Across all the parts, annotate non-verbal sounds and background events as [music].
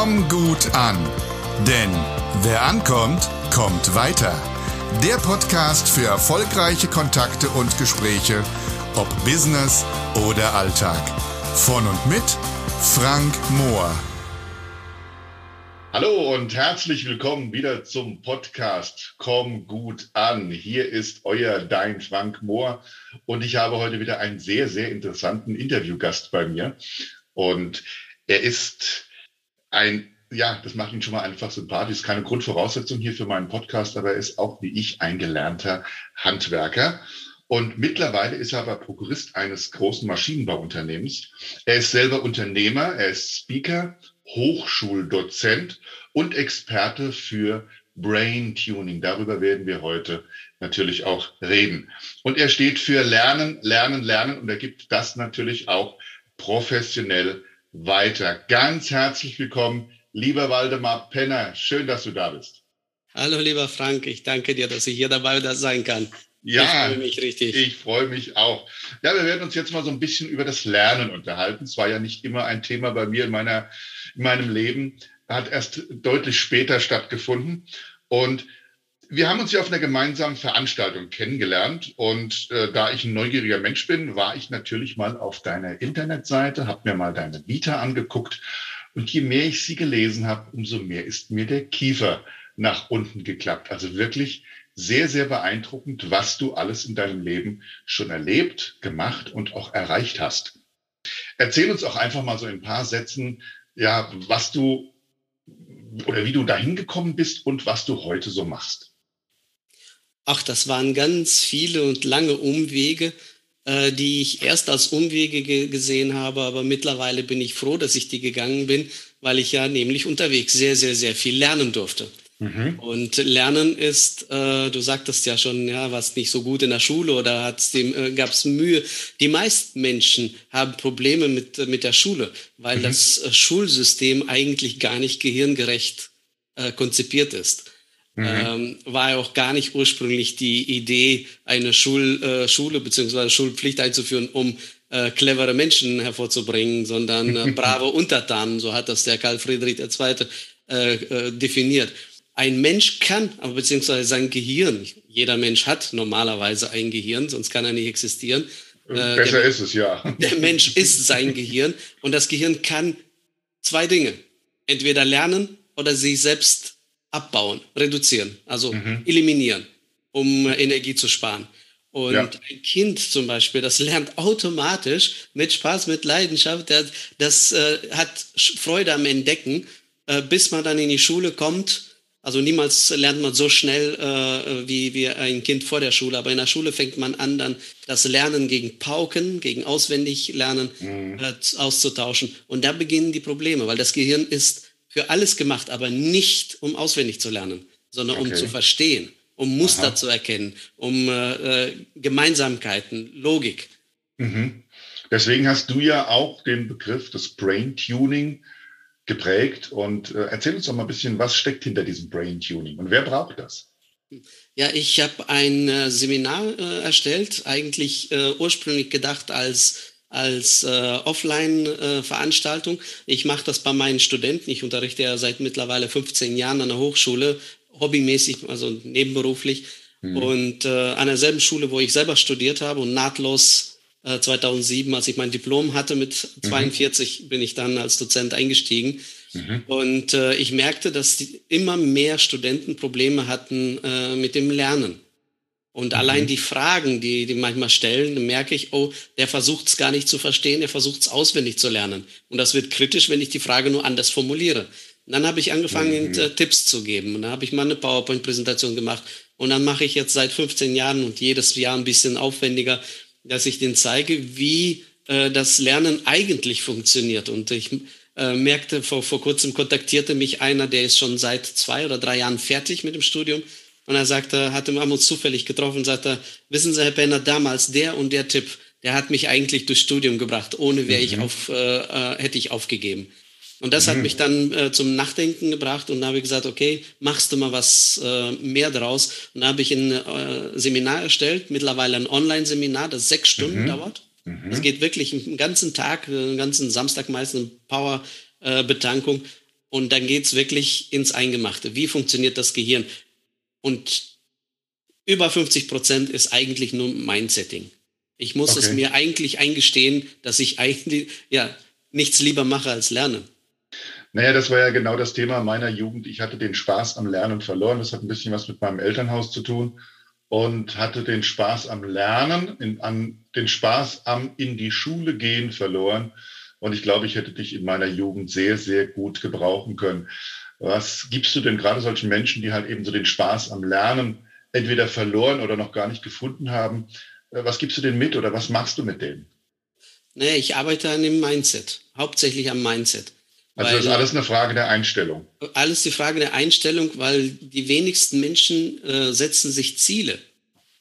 Komm gut an. Denn wer ankommt, kommt weiter. Der Podcast für erfolgreiche Kontakte und Gespräche, ob Business oder Alltag. Von und mit Frank Mohr. Hallo und herzlich willkommen wieder zum Podcast Komm gut an. Hier ist euer Dein Frank Mohr und ich habe heute wieder einen sehr, sehr interessanten Interviewgast bei mir. Und er ist ein, ja, das macht ihn schon mal einfach sympathisch. Keine Grundvoraussetzung hier für meinen Podcast, aber er ist auch wie ich ein gelernter Handwerker. Und mittlerweile ist er aber Prokurist eines großen Maschinenbauunternehmens. Er ist selber Unternehmer, er ist Speaker, Hochschuldozent und Experte für Brain Tuning. Darüber werden wir heute natürlich auch reden. Und er steht für Lernen, Lernen, Lernen und er gibt das natürlich auch professionell weiter. Ganz herzlich willkommen, lieber Waldemar Penner. Schön, dass du da bist. Hallo, lieber Frank. Ich danke dir, dass ich hier dabei sein kann. Ja, ich freue mich richtig. Ich freue mich auch. Ja, wir werden uns jetzt mal so ein bisschen über das Lernen unterhalten. Es war ja nicht immer ein Thema bei mir in meiner, in meinem Leben. Hat erst deutlich später stattgefunden. Und wir haben uns ja auf einer gemeinsamen Veranstaltung kennengelernt und äh, da ich ein neugieriger Mensch bin, war ich natürlich mal auf deiner Internetseite, habe mir mal deine Vita angeguckt und je mehr ich sie gelesen habe, umso mehr ist mir der Kiefer nach unten geklappt. Also wirklich sehr, sehr beeindruckend, was du alles in deinem Leben schon erlebt, gemacht und auch erreicht hast. Erzähl uns auch einfach mal so in ein paar Sätzen, ja, was du oder wie du dahin gekommen bist und was du heute so machst. Ach, das waren ganz viele und lange Umwege, äh, die ich erst als Umwege ge gesehen habe, aber mittlerweile bin ich froh, dass ich die gegangen bin, weil ich ja nämlich unterwegs sehr, sehr, sehr viel lernen durfte. Mhm. Und Lernen ist, äh, du sagtest ja schon, ja, was nicht so gut in der Schule oder äh, gab es Mühe. Die meisten Menschen haben Probleme mit, mit der Schule, weil mhm. das äh, Schulsystem eigentlich gar nicht gehirngerecht äh, konzipiert ist. Mhm. Ähm, war ja auch gar nicht ursprünglich die Idee, eine Schul, äh, Schule bzw. Schulpflicht einzuführen, um äh, clevere Menschen hervorzubringen, sondern äh, [laughs] brave Untertanen, so hat das der Karl Friedrich II. Äh, äh, definiert. Ein Mensch kann, aber beziehungsweise sein Gehirn, jeder Mensch hat normalerweise ein Gehirn, sonst kann er nicht existieren. Äh, Besser der, ist es, ja. [laughs] Der Mensch ist sein Gehirn und das Gehirn kann zwei Dinge. Entweder lernen oder sich selbst abbauen, reduzieren, also mhm. eliminieren, um Energie zu sparen. Und ja. ein Kind zum Beispiel, das lernt automatisch mit Spaß, mit Leidenschaft, das, das äh, hat Freude am Entdecken, äh, bis man dann in die Schule kommt. Also niemals lernt man so schnell äh, wie, wie ein Kind vor der Schule, aber in der Schule fängt man an, dann das Lernen gegen Pauken, gegen Auswendiglernen mhm. Äh, auszutauschen. Und da beginnen die Probleme, weil das Gehirn ist für alles gemacht, aber nicht um auswendig zu lernen, sondern okay. um zu verstehen, um Muster Aha. zu erkennen, um äh, äh, Gemeinsamkeiten, Logik. Mhm. Deswegen hast du ja auch den Begriff des Brain Tuning geprägt. Und äh, erzähl uns doch mal ein bisschen, was steckt hinter diesem Brain Tuning und wer braucht das? Ja, ich habe ein äh, Seminar äh, erstellt, eigentlich äh, ursprünglich gedacht als als äh, Offline-Veranstaltung. ich mache das bei meinen Studenten. Ich unterrichte ja seit mittlerweile 15 Jahren an der Hochschule, hobbymäßig, also nebenberuflich. Mhm. Und äh, an derselben Schule, wo ich selber studiert habe und nahtlos äh, 2007, als ich mein Diplom hatte mit 42, mhm. bin ich dann als Dozent eingestiegen. Mhm. Und äh, ich merkte, dass immer mehr Studenten Probleme hatten äh, mit dem Lernen. Und mhm. allein die Fragen, die die manchmal stellen, merke ich, oh, der versucht es gar nicht zu verstehen, der versucht es auswendig zu lernen. Und das wird kritisch, wenn ich die Frage nur anders formuliere. Und dann habe ich angefangen, mhm. Äh, Tipps zu geben. Und dann habe ich mal eine PowerPoint-Präsentation gemacht. Und dann mache ich jetzt seit 15 Jahren und jedes Jahr ein bisschen aufwendiger, dass ich denen zeige, wie äh, das Lernen eigentlich funktioniert. Und ich äh, merkte, vor, vor kurzem kontaktierte mich einer, der ist schon seit zwei oder drei Jahren fertig mit dem Studium und er sagte, hatte haben uns zufällig getroffen und sagte, wissen Sie, Herr Benner, damals der und der Tipp, der hat mich eigentlich durchs Studium gebracht. Ohne wäre mhm. ich auf, äh, äh, hätte ich aufgegeben. Und das mhm. hat mich dann äh, zum Nachdenken gebracht und da habe ich gesagt, okay, machst du mal was äh, mehr draus. Und da habe ich ein äh, Seminar erstellt, mittlerweile ein Online-Seminar, das sechs Stunden mhm. dauert. Es mhm. geht wirklich einen ganzen Tag, einen ganzen Samstag meistens Power-Betankung. und dann geht's wirklich ins Eingemachte. Wie funktioniert das Gehirn? Und über 50 Prozent ist eigentlich nur Mindsetting. Ich muss okay. es mir eigentlich eingestehen, dass ich eigentlich ja nichts lieber mache als lernen. Naja, das war ja genau das Thema meiner Jugend. Ich hatte den Spaß am Lernen verloren. Das hat ein bisschen was mit meinem Elternhaus zu tun und hatte den Spaß am Lernen, in, an, den Spaß am in die Schule gehen verloren. Und ich glaube, ich hätte dich in meiner Jugend sehr, sehr gut gebrauchen können. Was gibst du denn gerade solchen Menschen, die halt eben so den Spaß am Lernen entweder verloren oder noch gar nicht gefunden haben? Äh, was gibst du denen mit oder was machst du mit denen? Nee, ich arbeite an dem Mindset, hauptsächlich am Mindset. Also das ist alles eine Frage der Einstellung. Alles die Frage der Einstellung, weil die wenigsten Menschen äh, setzen sich Ziele.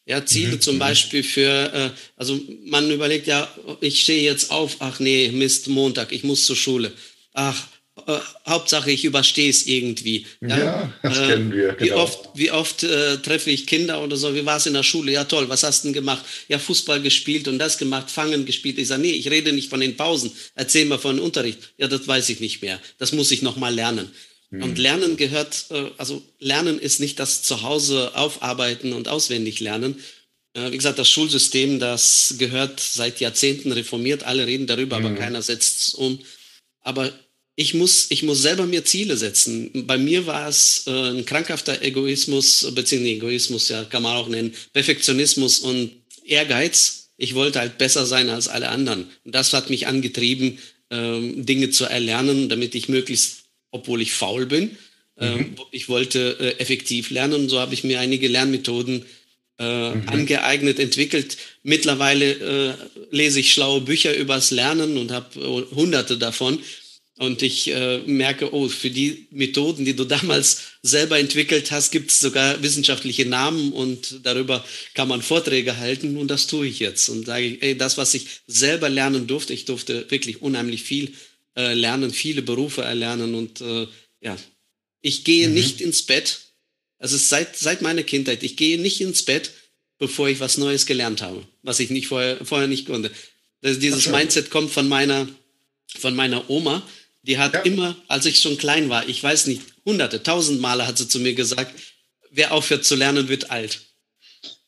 Ja, Ziele mhm. zum mhm. Beispiel für, äh, also man überlegt ja, ich stehe jetzt auf, ach nee, Mist, Montag, ich muss zur Schule. Ach, äh, Hauptsache ich überstehe es irgendwie. Ja, ja das äh, kennen wir. Genau. Wie oft, wie oft äh, treffe ich Kinder oder so, wie war es in der Schule? Ja toll, was hast du denn gemacht? Ja, Fußball gespielt und das gemacht, Fangen gespielt. Ich sage, nee, ich rede nicht von den Pausen, erzähl mal von Unterricht. Ja, das weiß ich nicht mehr. Das muss ich nochmal lernen. Hm. Und Lernen gehört, äh, also Lernen ist nicht das Zuhause aufarbeiten und auswendig lernen, äh, wie gesagt, das Schulsystem, das gehört seit Jahrzehnten reformiert. Alle reden darüber, mhm. aber keiner setzt es um. Aber ich muss, ich muss selber mir Ziele setzen. Bei mir war es äh, ein krankhafter Egoismus, beziehungsweise Egoismus, ja, kann man auch nennen, Perfektionismus und Ehrgeiz. Ich wollte halt besser sein als alle anderen. Und das hat mich angetrieben, ähm, Dinge zu erlernen, damit ich möglichst, obwohl ich faul bin, ähm, mhm. ich wollte äh, effektiv lernen. Und so habe ich mir einige Lernmethoden äh, mhm. angeeignet, entwickelt. Mittlerweile äh, lese ich schlaue Bücher übers Lernen und habe äh, hunderte davon. Und ich äh, merke, oh, für die Methoden, die du damals selber entwickelt hast, gibt es sogar wissenschaftliche Namen und darüber kann man Vorträge halten und das tue ich jetzt. Und sage ey, das, was ich selber lernen durfte, ich durfte wirklich unheimlich viel äh, lernen, viele Berufe erlernen und äh, ja, ich gehe mhm. nicht ins Bett. Also es ist seit, seit meiner Kindheit, ich gehe nicht ins Bett, bevor ich was Neues gelernt habe, was ich nicht vorher, vorher nicht konnte. Also dieses Mindset kommt von meiner, von meiner Oma die hat ja. immer, als ich schon klein war, ich weiß nicht, hunderte, tausend Male hat sie zu mir gesagt, wer aufhört zu lernen, wird alt.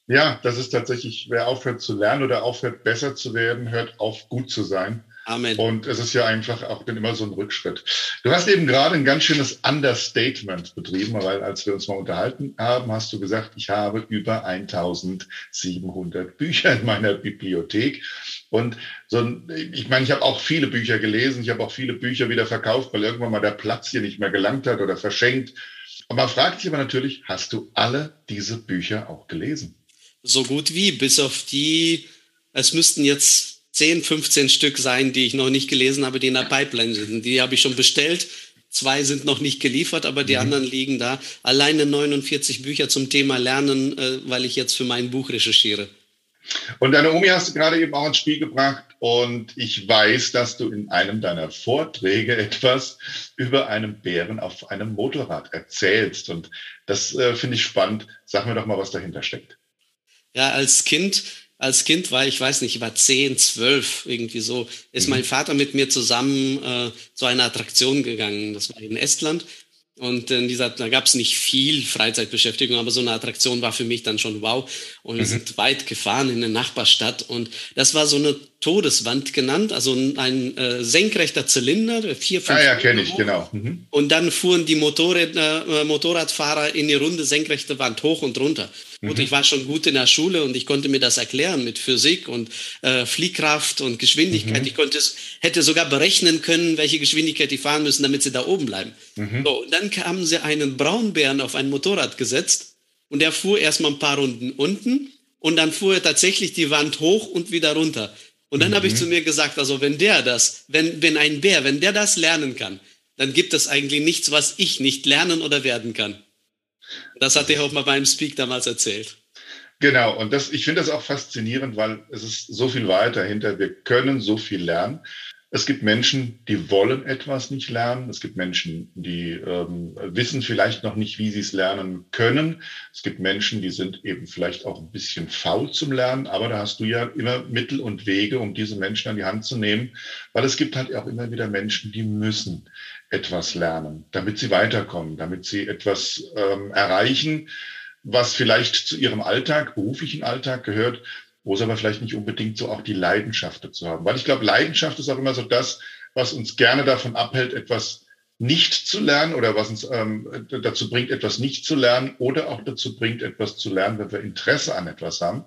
Ja, das ist tatsächlich, wer aufhört zu lernen oder aufhört besser zu werden, hört auf gut zu sein. Amen. Und es ist ja einfach auch dann immer so ein Rückschritt. Du hast eben gerade ein ganz schönes Understatement betrieben, weil als wir uns mal unterhalten haben, hast du gesagt, ich habe über 1700 Bücher in meiner Bibliothek. Und so ein, ich meine, ich habe auch viele Bücher gelesen, ich habe auch viele Bücher wieder verkauft, weil irgendwann mal der Platz hier nicht mehr gelangt hat oder verschenkt. Und man fragt sich aber natürlich, hast du alle diese Bücher auch gelesen? So gut wie, bis auf die, es müssten jetzt 10, 15 Stück sein, die ich noch nicht gelesen habe, die in der Pipeline sind. Die habe ich schon bestellt. Zwei sind noch nicht geliefert, aber die mhm. anderen liegen da. Alleine 49 Bücher zum Thema Lernen, äh, weil ich jetzt für mein Buch recherchiere. Und deine Omi hast du gerade eben auch ins Spiel gebracht. Und ich weiß, dass du in einem deiner Vorträge etwas über einen Bären auf einem Motorrad erzählst. Und das äh, finde ich spannend. Sag mir doch mal, was dahinter steckt. Ja, als Kind als Kind war, ich weiß nicht, ich war zehn, zwölf, irgendwie so, ist mhm. mein Vater mit mir zusammen äh, zu einer Attraktion gegangen. Das war in Estland. Und in dieser, da gab es nicht viel Freizeitbeschäftigung, aber so eine Attraktion war für mich dann schon wow. Und wir mhm. sind weit gefahren in eine Nachbarstadt. Und das war so eine Todeswand genannt, also ein äh, senkrechter Zylinder, vier, fünf. Ah ja, kenne ich, genau. Mhm. Und dann fuhren die Motorräder, äh, Motorradfahrer in die runde senkrechte Wand hoch und runter. Gut, mhm. ich war schon gut in der Schule und ich konnte mir das erklären mit Physik und äh, Fliehkraft und Geschwindigkeit. Mhm. Ich konnte, hätte sogar berechnen können, welche Geschwindigkeit die fahren müssen, damit sie da oben bleiben. Mhm. So, und dann haben sie einen Braunbären auf ein Motorrad gesetzt und der fuhr erstmal ein paar Runden unten und dann fuhr er tatsächlich die Wand hoch und wieder runter. Und dann mhm. habe ich zu mir gesagt, also wenn der das, wenn, wenn ein Bär, wenn der das lernen kann, dann gibt es eigentlich nichts, was ich nicht lernen oder werden kann. Das hat er auch mal beim Speak damals erzählt. Genau, und das, ich finde das auch faszinierend, weil es ist so viel weiter hinter. Wir können so viel lernen. Es gibt Menschen, die wollen etwas nicht lernen. Es gibt Menschen, die ähm, wissen vielleicht noch nicht, wie sie es lernen können. Es gibt Menschen, die sind eben vielleicht auch ein bisschen faul zum Lernen. Aber da hast du ja immer Mittel und Wege, um diese Menschen an die Hand zu nehmen. Weil es gibt halt auch immer wieder Menschen, die müssen etwas lernen, damit sie weiterkommen, damit sie etwas ähm, erreichen, was vielleicht zu ihrem Alltag, beruflichen Alltag gehört, wo es aber vielleicht nicht unbedingt so auch die Leidenschaft dazu haben. Weil ich glaube, Leidenschaft ist auch immer so das, was uns gerne davon abhält, etwas nicht zu lernen oder was uns ähm, dazu bringt, etwas nicht zu lernen oder auch dazu bringt, etwas zu lernen, wenn wir Interesse an etwas haben,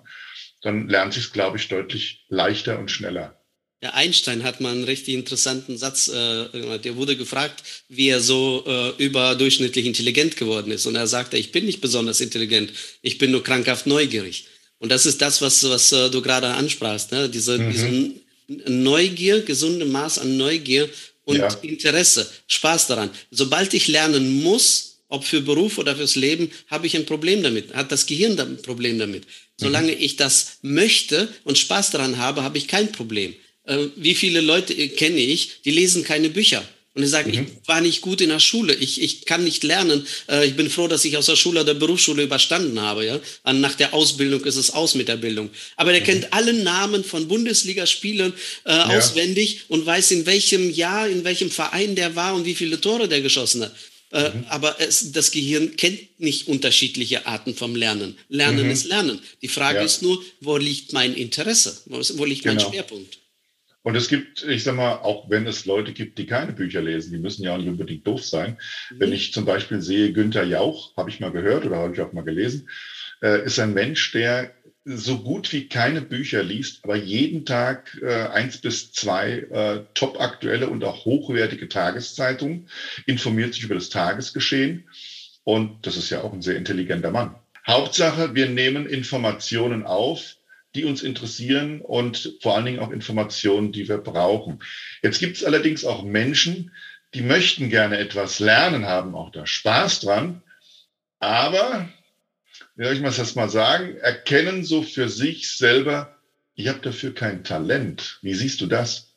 dann lernt sich es, glaube ich, deutlich leichter und schneller. Ja, Einstein hat mal einen richtig interessanten Satz, äh, der wurde gefragt, wie er so äh, überdurchschnittlich intelligent geworden ist. Und er sagte, ich bin nicht besonders intelligent, ich bin nur krankhaft neugierig. Und das ist das, was, was äh, du gerade ansprachst, ne? diese, mhm. diese Neugier, gesunde Maß an Neugier und ja. Interesse, Spaß daran. Sobald ich lernen muss, ob für Beruf oder fürs Leben, habe ich ein Problem damit, hat das Gehirn ein Problem damit. Solange mhm. ich das möchte und Spaß daran habe, habe ich kein Problem. Äh, wie viele Leute kenne ich, die lesen keine Bücher. Und die sagen, mhm. ich war nicht gut in der Schule, ich, ich kann nicht lernen. Äh, ich bin froh, dass ich aus der Schule oder Berufsschule überstanden habe. Ja? Und nach der Ausbildung ist es aus mit der Bildung. Aber der mhm. kennt alle Namen von Bundesligaspielern äh, ja. auswendig und weiß, in welchem Jahr, in welchem Verein der war und wie viele Tore der geschossen hat. Äh, mhm. Aber es, das Gehirn kennt nicht unterschiedliche Arten vom Lernen. Lernen mhm. ist Lernen. Die Frage ja. ist nur, wo liegt mein Interesse? Wo, wo liegt genau. mein Schwerpunkt? Und es gibt, ich sag mal, auch wenn es Leute gibt, die keine Bücher lesen, die müssen ja auch nicht unbedingt doof sein. Mhm. Wenn ich zum Beispiel sehe, Günther Jauch, habe ich mal gehört oder habe ich auch mal gelesen, äh, ist ein Mensch, der so gut wie keine Bücher liest, aber jeden Tag äh, eins bis zwei äh, top aktuelle und auch hochwertige Tageszeitungen, informiert sich über das Tagesgeschehen. Und das ist ja auch ein sehr intelligenter Mann. Hauptsache, wir nehmen Informationen auf, die uns interessieren und vor allen Dingen auch Informationen, die wir brauchen. Jetzt gibt es allerdings auch Menschen, die möchten gerne etwas lernen, haben auch da Spaß dran, aber, wie soll ich das mal sagen, erkennen so für sich selber, ich habe dafür kein Talent. Wie siehst du das?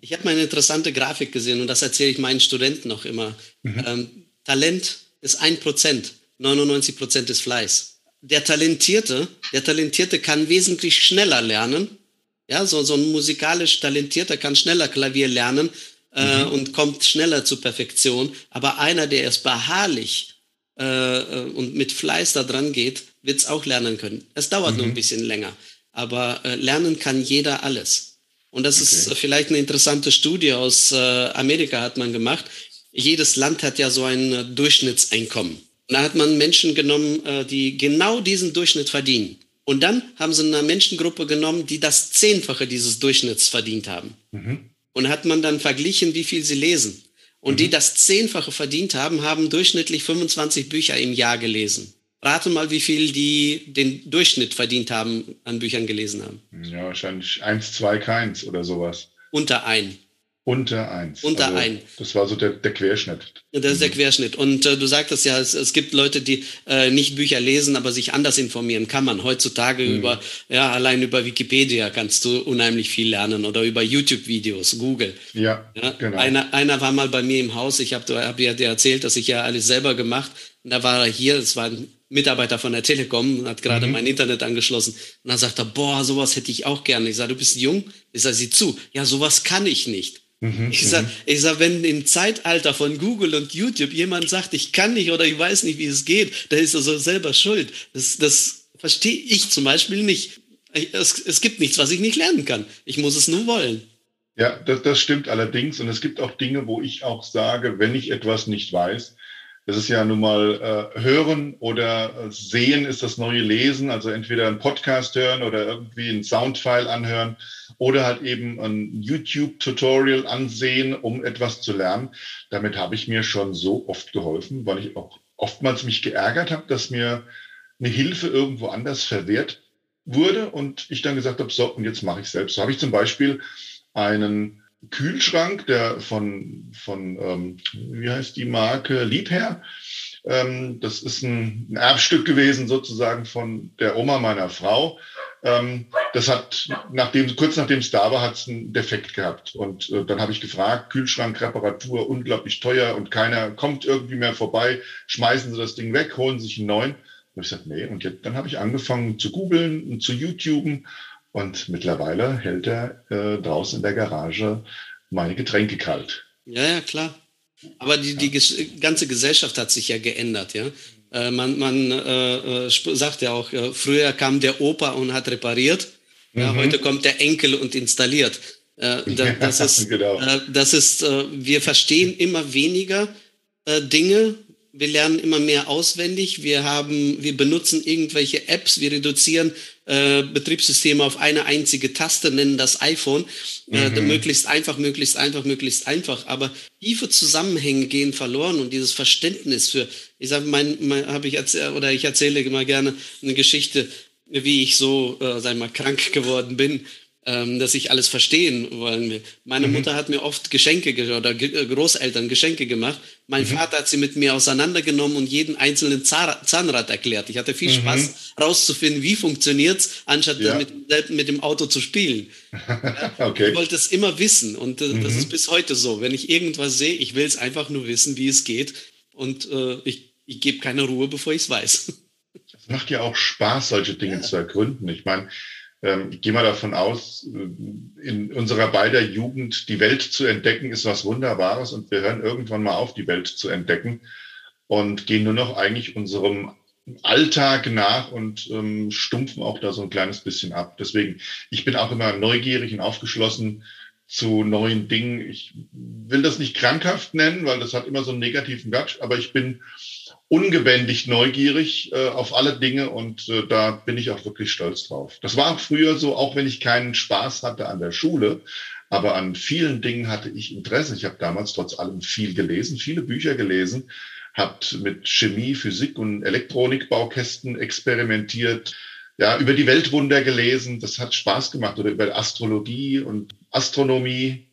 Ich habe mal eine interessante Grafik gesehen und das erzähle ich meinen Studenten noch immer. Mhm. Ähm, Talent ist ein Prozent, 99 Prozent ist Fleiß der Talentierte, der Talentierte kann wesentlich schneller lernen. Ja, so, so ein musikalisch Talentierter kann schneller Klavier lernen äh, mhm. und kommt schneller zur Perfektion. Aber einer, der erst beharrlich äh, äh und mit Fleiß da dran geht, wird es auch lernen können. Es dauert mhm. nur ein bisschen länger. Aber äh, lernen kann jeder alles. Und das okay. ist vielleicht eine interessante Studie aus äh, Amerika hat man gemacht. Jedes Land hat ja so ein äh, Durchschnittseinkommen. Da hat man Menschen genommen, äh, die genau diesen Durchschnitt verdienen. Und dann haben sie eine Menschengruppe genommen, die das Zehnfache dieses Durchschnitts verdient haben. Mhm. Und hat man dann verglichen, wie viel sie lesen. Und mhm. die das Zehnfache verdient haben, haben durchschnittlich 25 Bücher im Jahr gelesen. Rate mal, wie viel die den Durchschnitt verdient haben, an Büchern gelesen haben. Ja, wahrscheinlich eins, zwei, keins oder sowas. Unter ein. Unter eins. Unter also, ein. Das war so der, der Querschnitt. Das ist der Querschnitt. Und äh, du sagtest ja, es, es gibt Leute, die äh, nicht Bücher lesen, aber sich anders informieren kann man. Heutzutage mhm. über, ja, allein über Wikipedia kannst du unheimlich viel lernen oder über YouTube-Videos, Google. Ja, ja, genau. Einer, einer war mal bei mir im Haus, ich habe hab ja dir erzählt, dass ich ja alles selber gemacht. Und da war er hier, es war ein Mitarbeiter von der Telekom, hat gerade mhm. mein Internet angeschlossen. Und dann sagt er, boah, sowas hätte ich auch gerne. Ich sage, du bist jung? Ich sage, sieh zu. Ja, sowas kann ich nicht. Mhm, ich sage, mhm. ich sag, wenn im Zeitalter von Google und YouTube jemand sagt, ich kann nicht oder ich weiß nicht, wie es geht, dann ist er so selber schuld. Das, das verstehe ich zum Beispiel nicht. Es, es gibt nichts, was ich nicht lernen kann. Ich muss es nur wollen. Ja, das, das stimmt allerdings. Und es gibt auch Dinge, wo ich auch sage, wenn ich etwas nicht weiß, das ist ja nun mal äh, hören oder äh, sehen ist das neue Lesen, also entweder einen Podcast hören oder irgendwie einen Soundfile anhören oder halt eben ein YouTube-Tutorial ansehen, um etwas zu lernen. Damit habe ich mir schon so oft geholfen, weil ich auch oftmals mich geärgert habe, dass mir eine Hilfe irgendwo anders verwehrt wurde und ich dann gesagt habe, so, und jetzt mache ich selbst. So habe ich zum Beispiel einen Kühlschrank, der von, von ähm, wie heißt die Marke, Liebherr. Ähm, das ist ein, ein, Erbstück gewesen sozusagen von der Oma meiner Frau. Ähm, das hat, nachdem, kurz nachdem es da war, hat es einen Defekt gehabt. Und äh, dann habe ich gefragt, Kühlschrankreparatur, unglaublich teuer und keiner kommt irgendwie mehr vorbei. Schmeißen Sie das Ding weg, holen sich einen neuen. Und ich sagte, nee. Und jetzt, dann habe ich angefangen zu googeln und zu YouTuben und mittlerweile hält er äh, draußen in der Garage meine Getränke kalt. Ja, ja, klar. Aber die, die ganze Gesellschaft hat sich ja geändert, ja. Äh, man man äh, äh sagt ja auch, äh, früher kam der Opa und hat repariert, mhm. ja, heute kommt der Enkel und installiert. Äh, [laughs] das, ist, genau. das ist, wir verstehen immer weniger Dinge, wir lernen immer mehr auswendig, wir haben, wir benutzen irgendwelche Apps, wir reduzieren äh, Betriebssysteme auf eine einzige Taste, nennen das iPhone, äh, mhm. möglichst einfach, möglichst einfach, möglichst einfach. Aber tiefe Zusammenhänge gehen verloren und dieses Verständnis für, ich sage, mein, mein habe ich erzähl, oder ich erzähle immer gerne eine Geschichte, wie ich so, äh, sag mal, krank geworden bin ähm, dass ich alles verstehen wollen Meine mhm. Mutter hat mir oft Geschenke oder äh, Großeltern Geschenke gemacht. Mein mhm. Vater hat sie mit mir auseinandergenommen und jeden einzelnen Zahnrad erklärt. Ich hatte viel mhm. Spaß rauszufinden, wie funktioniert's, anstatt ja. mit, mit dem Auto zu spielen. [laughs] okay. Ich wollte es immer wissen und äh, das mhm. ist bis heute so. Wenn ich irgendwas sehe, ich will es einfach nur wissen, wie es geht und äh, ich, ich gebe keine Ruhe, bevor ich es weiß. Es macht ja auch Spaß, solche Dinge ja. zu ergründen. Ich meine, ich gehe mal davon aus, äh, in unserer beider Jugend die Welt zu entdecken ist was Wunderbares und wir hören irgendwann mal auf, die Welt zu entdecken und gehen nur noch eigentlich unserem Alltag nach und ähm, stumpfen auch da so ein kleines bisschen ab. Deswegen, ich bin auch immer neugierig und aufgeschlossen zu neuen Dingen. Ich will das nicht krankhaft nennen, weil das hat immer so einen negativen Gatsch, aber ich bin ungebändigt neugierig äh, auf alle Dinge und äh, da bin ich auch wirklich stolz drauf. Das war früher so, auch wenn ich keinen Spaß hatte an der Schule, aber an vielen Dingen hatte ich Interesse. Ich habe damals trotz allem viel gelesen, viele Bücher gelesen, habe mit Chemie, Physik und Elektronikbaukästen experimentiert, ja, über die Weltwunder gelesen. Das hat Spaß gemacht oder über Astrologie und Astronomie.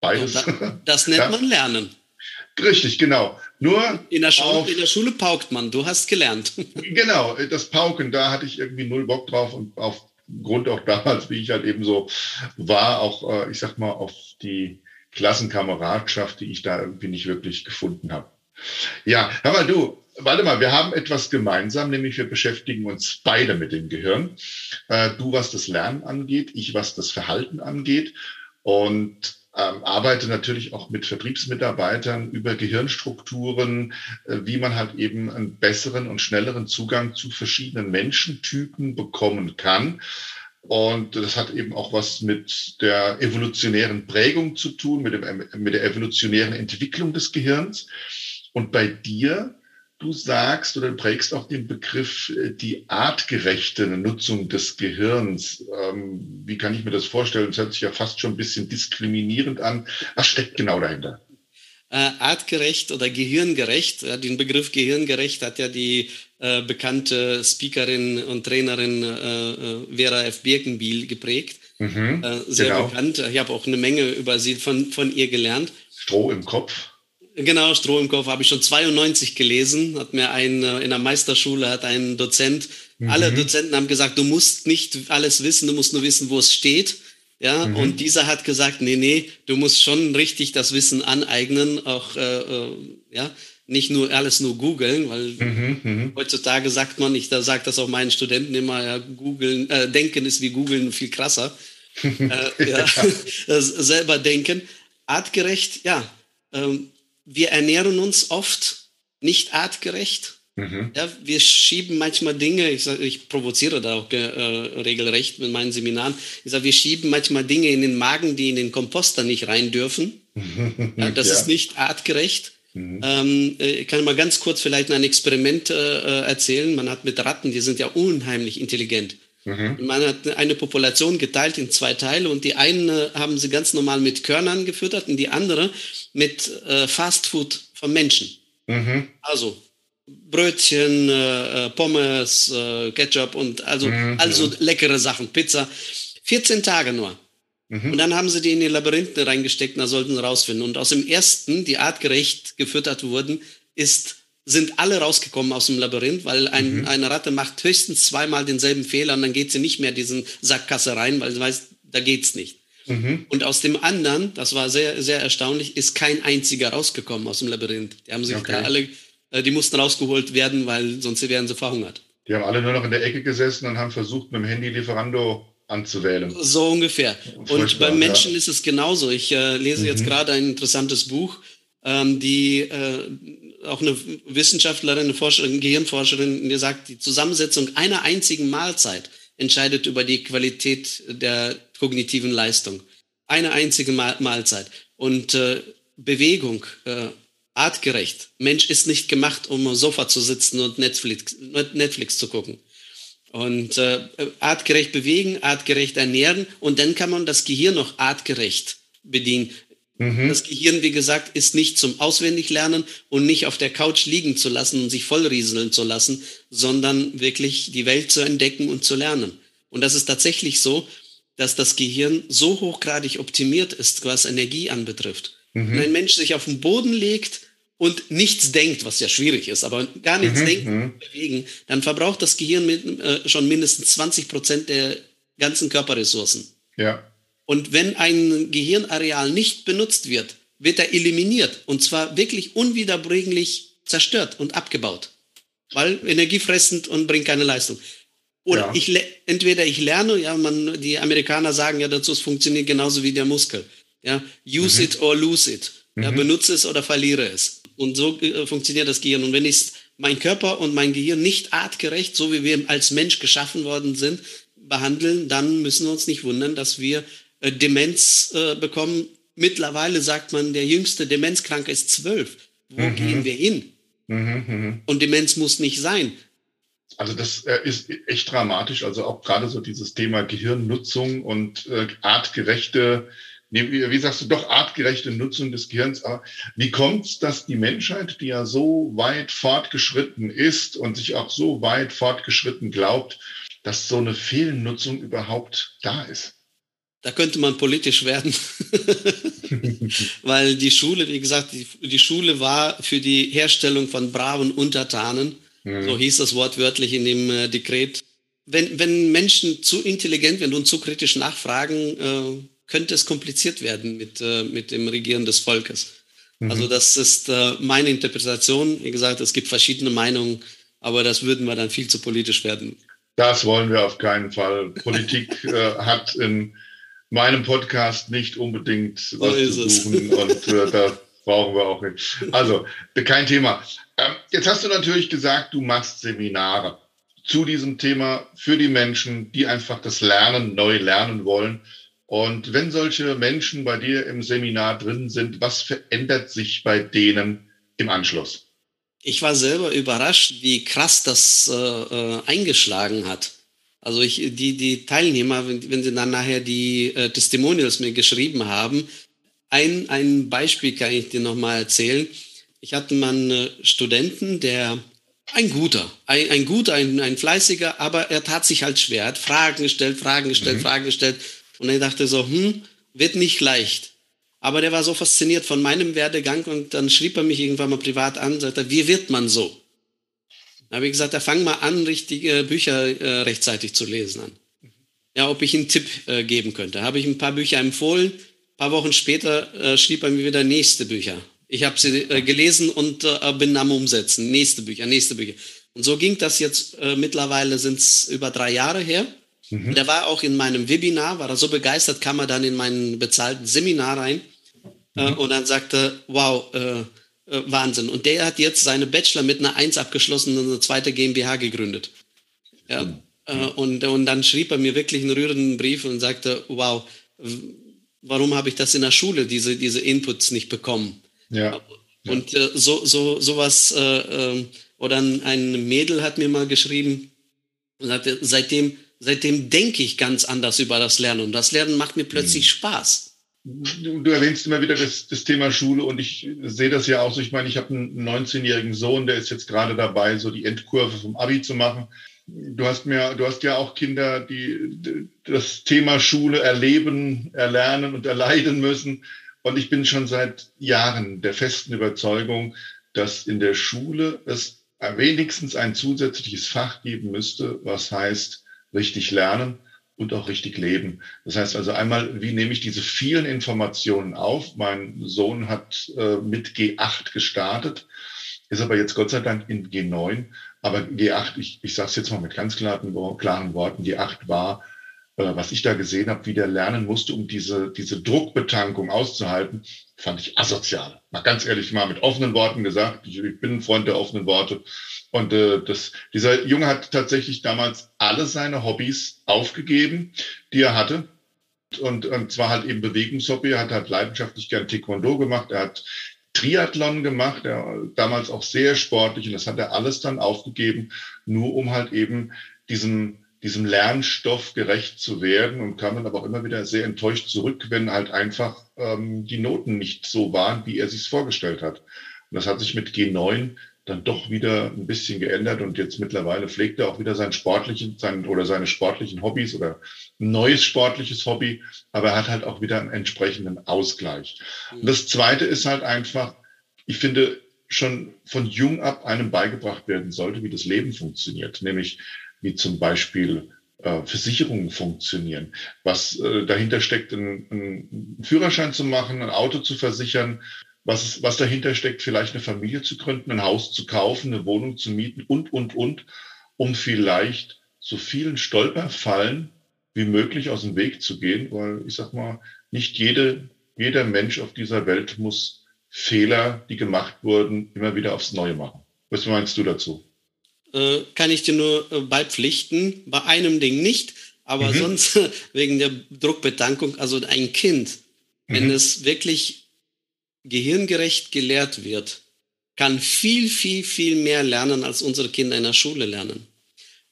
Beides. Das nennt [laughs] ja. man Lernen. Richtig, genau. Nur in der, Schule, in der Schule paukt man, du hast gelernt. [laughs] genau, das Pauken, da hatte ich irgendwie null Bock drauf und aufgrund auch damals, wie ich halt eben so war, auch, äh, ich sag mal, auf die Klassenkameradschaft, die ich da irgendwie nicht wirklich gefunden habe. Ja, hör mal, du, warte mal, wir haben etwas gemeinsam, nämlich wir beschäftigen uns beide mit dem Gehirn. Äh, du, was das Lernen angeht, ich, was das Verhalten angeht. Und ähm, arbeite natürlich auch mit Vertriebsmitarbeitern über Gehirnstrukturen, äh, wie man halt eben einen besseren und schnelleren Zugang zu verschiedenen Menschentypen bekommen kann. Und das hat eben auch was mit der evolutionären Prägung zu tun, mit, dem, mit der evolutionären Entwicklung des Gehirns. Und bei dir du sagst oder prägst auch den Begriff äh, die artgerechte Nutzung des Gehirns. Ähm, wie kann ich mir das vorstellen? Das hört sich ja fast schon ein bisschen diskriminierend an. Was steckt genau dahinter? Äh, artgerecht oder gehirngerecht. Ja, den Begriff gehirngerecht hat ja die äh, bekannte Speakerin und Trainerin äh, äh Vera F. Birkenbiel geprägt. Mhm, äh, sehr genau. bekannt. Ich habe auch eine Menge über sie von, von ihr gelernt. Stroh im Kopf. Genau, Stroh im Kopf habe ich schon 92 gelesen. Hat mir ein, äh, in der Meisterschule hat ein Dozent, mhm. alle Dozenten haben gesagt, du musst nicht alles wissen, du musst nur wissen, wo es steht. Ja, mhm. und dieser hat gesagt, nee, nee, du musst schon richtig das Wissen aneignen, auch, äh, äh, ja, nicht nur alles nur googeln, weil mhm, mhm. heutzutage sagt man, ich da sage das auch meinen Studenten immer, ja, googeln, äh, denken ist wie googeln viel krasser. [laughs] äh, ja, [laughs] selber denken. Artgerecht, ja, ähm, wir ernähren uns oft nicht artgerecht. Mhm. Ja, wir schieben manchmal Dinge, ich, sag, ich provoziere da auch äh, regelrecht mit meinen Seminaren, ich sage, wir schieben manchmal Dinge in den Magen, die in den Komposter nicht rein dürfen. [laughs] ja, das ja. ist nicht artgerecht. Mhm. Ähm, äh, ich kann mal ganz kurz vielleicht ein Experiment äh, erzählen. Man hat mit Ratten, die sind ja unheimlich intelligent. Mhm. Man hat eine Population geteilt in zwei Teile und die einen äh, haben sie ganz normal mit Körnern gefüttert und die andere mit äh, Fastfood von Menschen. Mhm. Also Brötchen, äh, äh Pommes, äh, Ketchup und also, mhm. also leckere Sachen, Pizza. 14 Tage nur. Mhm. Und dann haben sie die in die Labyrinthen reingesteckt und da sollten sie rausfinden. Und aus dem ersten, die artgerecht gefüttert wurden, ist sind alle rausgekommen aus dem Labyrinth, weil ein, mhm. eine Ratte macht höchstens zweimal denselben Fehler und dann geht sie nicht mehr diesen Sackgasse rein, weil sie weiß, da geht's nicht. Mhm. Und aus dem anderen, das war sehr, sehr erstaunlich, ist kein einziger rausgekommen aus dem Labyrinth. Die haben sich okay. da alle, äh, die mussten rausgeholt werden, weil sonst wären sie verhungert. Die haben alle nur noch in der Ecke gesessen und haben versucht, mit dem Handy Lieferando anzuwählen. So ungefähr. Und beim Menschen ja. ist es genauso. Ich äh, lese mhm. jetzt gerade ein interessantes Buch ähm, die äh, auch eine Wissenschaftlerin, eine Forscherin, eine Gehirnforscherin, die sagt, die Zusammensetzung einer einzigen Mahlzeit entscheidet über die Qualität der kognitiven Leistung. Eine einzige Mahlzeit. Und äh, Bewegung, äh, artgerecht. Mensch ist nicht gemacht, um am Sofa zu sitzen und Netflix, Netflix zu gucken. Und äh, artgerecht bewegen, artgerecht ernähren und dann kann man das Gehirn noch artgerecht bedienen. Mhm. Das Gehirn, wie gesagt, ist nicht zum Auswendiglernen und nicht auf der Couch liegen zu lassen und sich vollrieseln zu lassen, sondern wirklich die Welt zu entdecken und zu lernen. Und das ist tatsächlich so, dass das Gehirn so hochgradig optimiert ist, was Energie anbetrifft. Mhm. Wenn ein Mensch sich auf den Boden legt und nichts denkt, was ja schwierig ist, aber gar nichts mhm. denken, mhm. bewegen, dann verbraucht das Gehirn mit, äh, schon mindestens 20 Prozent der ganzen Körperressourcen. Ja. Und wenn ein Gehirnareal nicht benutzt wird, wird er eliminiert und zwar wirklich unwiederbringlich zerstört und abgebaut, weil energiefressend und bringt keine Leistung. Oder ja. ich entweder ich lerne, ja, man, die Amerikaner sagen ja dazu, es funktioniert genauso wie der Muskel. Ja, use mhm. it or lose it. Ja, mhm. benutze es oder verliere es. Und so äh, funktioniert das Gehirn. Und wenn ich mein Körper und mein Gehirn nicht artgerecht, so wie wir als Mensch geschaffen worden sind, behandeln, dann müssen wir uns nicht wundern, dass wir Demenz äh, bekommen. Mittlerweile sagt man, der jüngste Demenzkranke ist zwölf. Wo mhm. gehen wir hin? Mhm, mhm. Und Demenz muss nicht sein. Also das äh, ist echt dramatisch. Also auch gerade so dieses Thema Gehirnnutzung und äh, artgerechte wie, wie sagst du, doch artgerechte Nutzung des Gehirns. Aber wie kommt es, dass die Menschheit, die ja so weit fortgeschritten ist und sich auch so weit fortgeschritten glaubt, dass so eine Fehlnutzung überhaupt da ist? Da könnte man politisch werden, [laughs] weil die Schule, wie gesagt, die, die, Schule war für die Herstellung von braven Untertanen, mhm. so hieß das wortwörtlich in dem äh, Dekret. Wenn, wenn Menschen zu intelligent werden und zu kritisch nachfragen, äh, könnte es kompliziert werden mit, äh, mit dem Regieren des Volkes. Mhm. Also das ist äh, meine Interpretation. Wie gesagt, es gibt verschiedene Meinungen, aber das würden wir dann viel zu politisch werden. Das wollen wir auf keinen Fall. Politik äh, hat in meinem Podcast nicht unbedingt so was zu suchen und [laughs] äh, da brauchen wir auch nicht. Also, kein Thema. Ähm, jetzt hast du natürlich gesagt, du machst Seminare zu diesem Thema für die Menschen, die einfach das Lernen neu lernen wollen. Und wenn solche Menschen bei dir im Seminar drin sind, was verändert sich bei denen im Anschluss? Ich war selber überrascht, wie krass das äh, äh eingeschlagen hat. Also ich, die, die Teilnehmer, wenn, wenn sie dann nachher die äh, Testimonials mir geschrieben haben, ein, ein Beispiel kann ich dir nochmal erzählen. Ich hatte mal einen Studenten, der ein guter, ein, ein guter, ein, ein fleißiger, aber er tat sich halt schwer. Er hat Fragen gestellt, Fragen gestellt, mhm. Fragen gestellt. Und er dachte so, hm, wird nicht leicht. Aber der war so fasziniert von meinem Werdegang und dann schrieb er mich irgendwann mal privat an, sagte, wie wird man so? Da habe ich gesagt, ja, fang mal an, richtige Bücher äh, rechtzeitig zu lesen an. Ja, ob ich einen Tipp äh, geben könnte. Habe ich ein paar Bücher empfohlen. Ein paar Wochen später äh, schrieb er mir wieder nächste Bücher. Ich habe sie gelesen und bin am Umsetzen. Nächste Bücher, nächste Bücher. Und so ging das jetzt, mittlerweile sind es über drei Jahre her. Mhm. Der war auch in meinem Webinar, war er so begeistert, kam er dann in mein bezahlten Seminar rein mhm. und dann sagte, wow, äh, äh, Wahnsinn. Und der hat jetzt seine Bachelor mit einer Eins abgeschlossen und eine zweite GmbH gegründet. Ja. Mhm. Äh, und, und dann schrieb er mir wirklich einen rührenden Brief und sagte, wow, warum habe ich das in der Schule, diese, diese Inputs nicht bekommen? Ja. Und äh, so, so, sowas, äh, ähm, oder ein, ein Mädel hat mir mal geschrieben und sagte, seitdem seitdem denke ich ganz anders über das Lernen und das Lernen macht mir plötzlich mhm. Spaß. Du, erwähnst immer wieder das, das, Thema Schule und ich sehe das ja auch so. Ich meine, ich habe einen 19-jährigen Sohn, der ist jetzt gerade dabei, so die Endkurve vom Abi zu machen. Du hast mir, du hast ja auch Kinder, die das Thema Schule erleben, erlernen und erleiden müssen. Und ich bin schon seit Jahren der festen Überzeugung, dass in der Schule es wenigstens ein zusätzliches Fach geben müsste, was heißt richtig lernen und auch richtig leben. Das heißt also einmal, wie nehme ich diese vielen Informationen auf? Mein Sohn hat äh, mit G8 gestartet, ist aber jetzt Gott sei Dank in G9. Aber G8, ich, ich sage es jetzt mal mit ganz klaren, klaren Worten, G8 war äh, was ich da gesehen habe, wie der lernen musste, um diese, diese Druckbetankung auszuhalten, fand ich asozial. Mal ganz ehrlich mal mit offenen Worten gesagt. Ich, ich bin ein Freund der offenen Worte. Und äh, das, dieser Junge hat tatsächlich damals alle seine Hobbys aufgegeben, die er hatte. Und, und zwar halt eben Bewegungshobby. Er hat halt leidenschaftlich gern Taekwondo gemacht. Er hat Triathlon gemacht, er, damals auch sehr sportlich. Und das hat er alles dann aufgegeben, nur um halt eben diesem diesem Lernstoff gerecht zu werden und kam dann aber auch immer wieder sehr enttäuscht zurück, wenn halt einfach ähm, die Noten nicht so waren, wie er sich vorgestellt hat. Und das hat sich mit G9 dann doch wieder ein bisschen geändert. Und jetzt mittlerweile pflegt er auch wieder sein sportlichen sein, oder seine sportlichen Hobbys oder ein neues sportliches Hobby, aber er hat halt auch wieder einen entsprechenden Ausgleich. Und das Zweite ist halt einfach, ich finde, schon von jung ab einem beigebracht werden sollte, wie das Leben funktioniert, nämlich wie zum Beispiel äh, Versicherungen funktionieren, was äh, dahinter steckt, einen, einen Führerschein zu machen, ein Auto zu versichern, was, was dahinter steckt, vielleicht eine Familie zu gründen, ein Haus zu kaufen, eine Wohnung zu mieten und, und, und, um vielleicht so vielen Stolperfallen wie möglich aus dem Weg zu gehen, weil ich sag mal, nicht jede, jeder Mensch auf dieser Welt muss Fehler, die gemacht wurden, immer wieder aufs Neue machen. Was meinst du dazu? Äh, kann ich dir nur äh, beipflichten. Bei einem Ding nicht, aber mhm. sonst [laughs] wegen der Druckbetankung, also ein Kind, mhm. wenn es wirklich gehirngerecht gelehrt wird, kann viel, viel, viel mehr lernen, als unsere Kinder in der Schule lernen.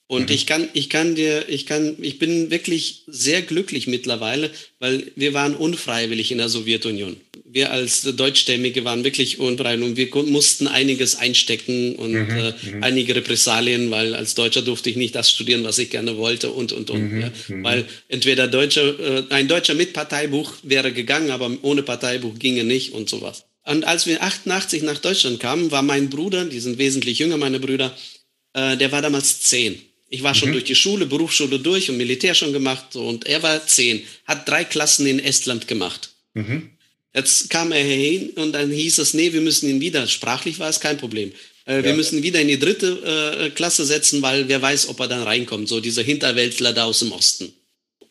Und mhm. ich kann, ich kann dir, ich kann, ich bin wirklich sehr glücklich mittlerweile, weil wir waren unfreiwillig in der Sowjetunion. Wir als Deutschstämmige waren wirklich unfreiwillig und wir mussten einiges einstecken und mhm. äh, mhm. einige Repressalien, weil als Deutscher durfte ich nicht das studieren, was ich gerne wollte und, und, und. Mhm. Ja. Mhm. Weil entweder Deutscher, äh, ein Deutscher mit Parteibuch wäre gegangen, aber ohne Parteibuch ginge nicht und sowas. Und als wir 88 nach Deutschland kamen, war mein Bruder, die sind wesentlich jünger, meine Brüder, äh, der war damals zehn. Ich war schon mhm. durch die Schule, Berufsschule durch und Militär schon gemacht. Und er war zehn, hat drei Klassen in Estland gemacht. Mhm. Jetzt kam er hin und dann hieß es, nee, wir müssen ihn wieder, sprachlich war es kein Problem. Äh, ja. Wir müssen ihn wieder in die dritte äh, Klasse setzen, weil wer weiß, ob er dann reinkommt. So dieser Hinterwäldler da aus dem Osten.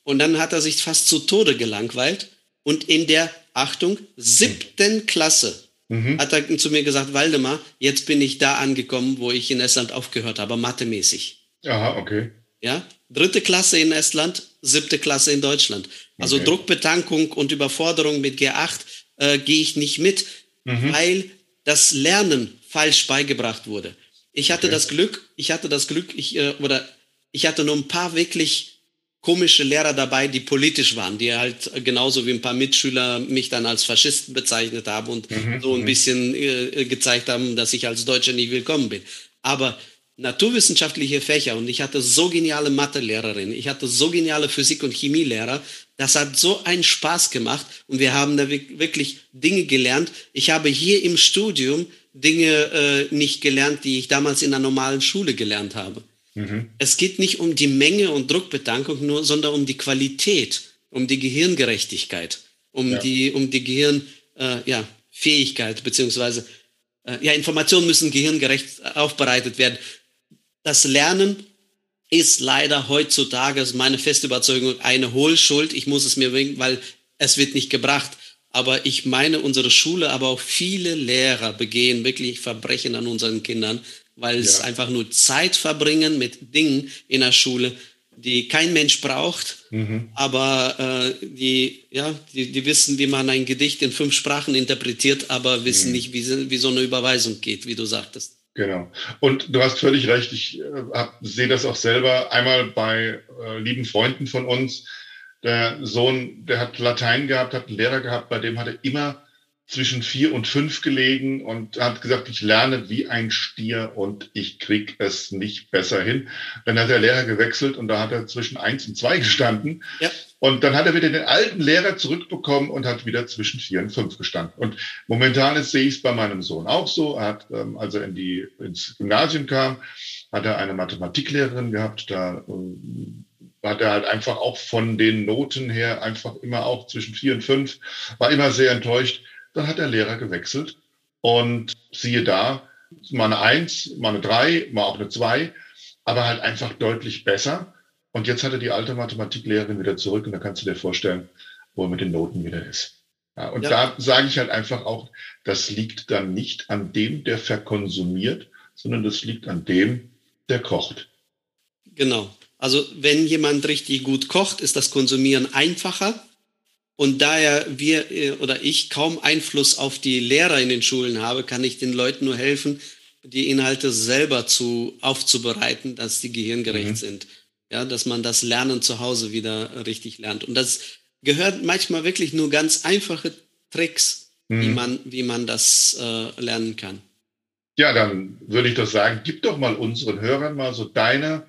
Und dann hat er sich fast zu Tode gelangweilt. Und in der, Achtung, siebten mhm. Klasse hat er zu mir gesagt, Waldemar, jetzt bin ich da angekommen, wo ich in Estland aufgehört habe, mathemäßig. Aha, okay. Ja, dritte Klasse in Estland, siebte Klasse in Deutschland. Also okay. Druckbetankung und Überforderung mit G8 äh, gehe ich nicht mit, mhm. weil das Lernen falsch beigebracht wurde. Ich hatte okay. das Glück, ich hatte das Glück, ich, äh, oder ich hatte nur ein paar wirklich komische Lehrer dabei, die politisch waren, die halt genauso wie ein paar Mitschüler mich dann als Faschisten bezeichnet haben und mhm. so ein mhm. bisschen äh, gezeigt haben, dass ich als Deutscher nicht willkommen bin. Aber naturwissenschaftliche Fächer und ich hatte so geniale Mathelehrerin, ich hatte so geniale Physik- und Chemielehrer. Das hat so einen Spaß gemacht und wir haben da wirklich Dinge gelernt. Ich habe hier im Studium Dinge äh, nicht gelernt, die ich damals in der normalen Schule gelernt habe. Mhm. Es geht nicht um die Menge und Druckbetankung nur, sondern um die Qualität, um die Gehirngerechtigkeit, um ja. die um die Gehirnfähigkeit äh, ja, beziehungsweise äh, ja Informationen müssen gehirngerecht aufbereitet werden das Lernen ist leider heutzutage, ist meine feste Überzeugung, eine Hohlschuld. Ich muss es mir wegen, weil es wird nicht gebracht. Aber ich meine, unsere Schule, aber auch viele Lehrer begehen wirklich Verbrechen an unseren Kindern, weil ja. es einfach nur Zeit verbringen mit Dingen in der Schule, die kein Mensch braucht, mhm. aber äh, die, ja, die, die wissen, wie man ein Gedicht in fünf Sprachen interpretiert, aber wissen mhm. nicht, wie, wie so eine Überweisung geht, wie du sagtest. Genau. Und du hast völlig recht. Ich äh, sehe das auch selber einmal bei äh, lieben Freunden von uns. Der Sohn, der hat Latein gehabt, hat einen Lehrer gehabt, bei dem hat er immer zwischen vier und fünf gelegen und hat gesagt, ich lerne wie ein Stier und ich krieg es nicht besser hin. Dann hat der Lehrer gewechselt und da hat er zwischen eins und zwei gestanden. Ja. Und dann hat er wieder den alten Lehrer zurückbekommen und hat wieder zwischen vier und fünf gestanden. Und momentan ist, sehe ich es bei meinem Sohn auch so. Er hat, ähm, als er in die, ins Gymnasium kam, hat er eine Mathematiklehrerin gehabt. Da ähm, hat er halt einfach auch von den Noten her einfach immer auch zwischen vier und fünf, war immer sehr enttäuscht. Dann hat der Lehrer gewechselt und siehe da, mal eine Eins, mal eine Drei, mal auch eine Zwei, aber halt einfach deutlich besser. Und jetzt hat er die alte Mathematiklehrerin wieder zurück und da kannst du dir vorstellen, wo er mit den Noten wieder ist. Ja, und ja. da sage ich halt einfach auch, das liegt dann nicht an dem, der verkonsumiert, sondern das liegt an dem, der kocht. Genau. Also wenn jemand richtig gut kocht, ist das Konsumieren einfacher. Und daher wir äh, oder ich kaum Einfluss auf die Lehrer in den Schulen habe, kann ich den Leuten nur helfen, die Inhalte selber zu aufzubereiten, dass die gehirngerecht mhm. sind. Ja, dass man das Lernen zu Hause wieder richtig lernt. Und das gehört manchmal wirklich nur ganz einfache Tricks, mhm. wie, man, wie man das äh, lernen kann. Ja, dann würde ich doch sagen, gib doch mal unseren Hörern mal so deine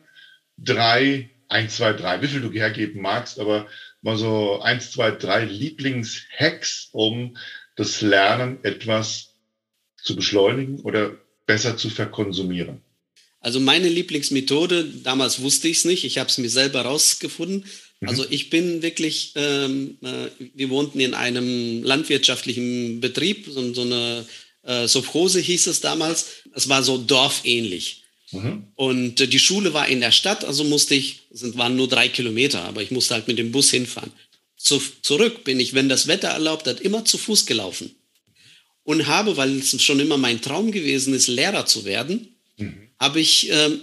drei, eins, zwei, drei, wie viel du hergeben magst, aber mal so eins, zwei, drei Lieblingshacks, um das Lernen etwas zu beschleunigen oder besser zu verkonsumieren. Also meine Lieblingsmethode, damals wusste ich es nicht, ich habe es mir selber rausgefunden. Mhm. Also ich bin wirklich, ähm, äh, wir wohnten in einem landwirtschaftlichen Betrieb, so, so eine äh, Sophrose hieß es damals. Es war so dorfähnlich. Mhm. Und äh, die Schule war in der Stadt, also musste ich, es waren nur drei Kilometer, aber ich musste halt mit dem Bus hinfahren. Zu, zurück bin ich, wenn das Wetter erlaubt hat, immer zu Fuß gelaufen. Und habe, weil es schon immer mein Traum gewesen ist, Lehrer zu werden, mhm. habe ich ähm,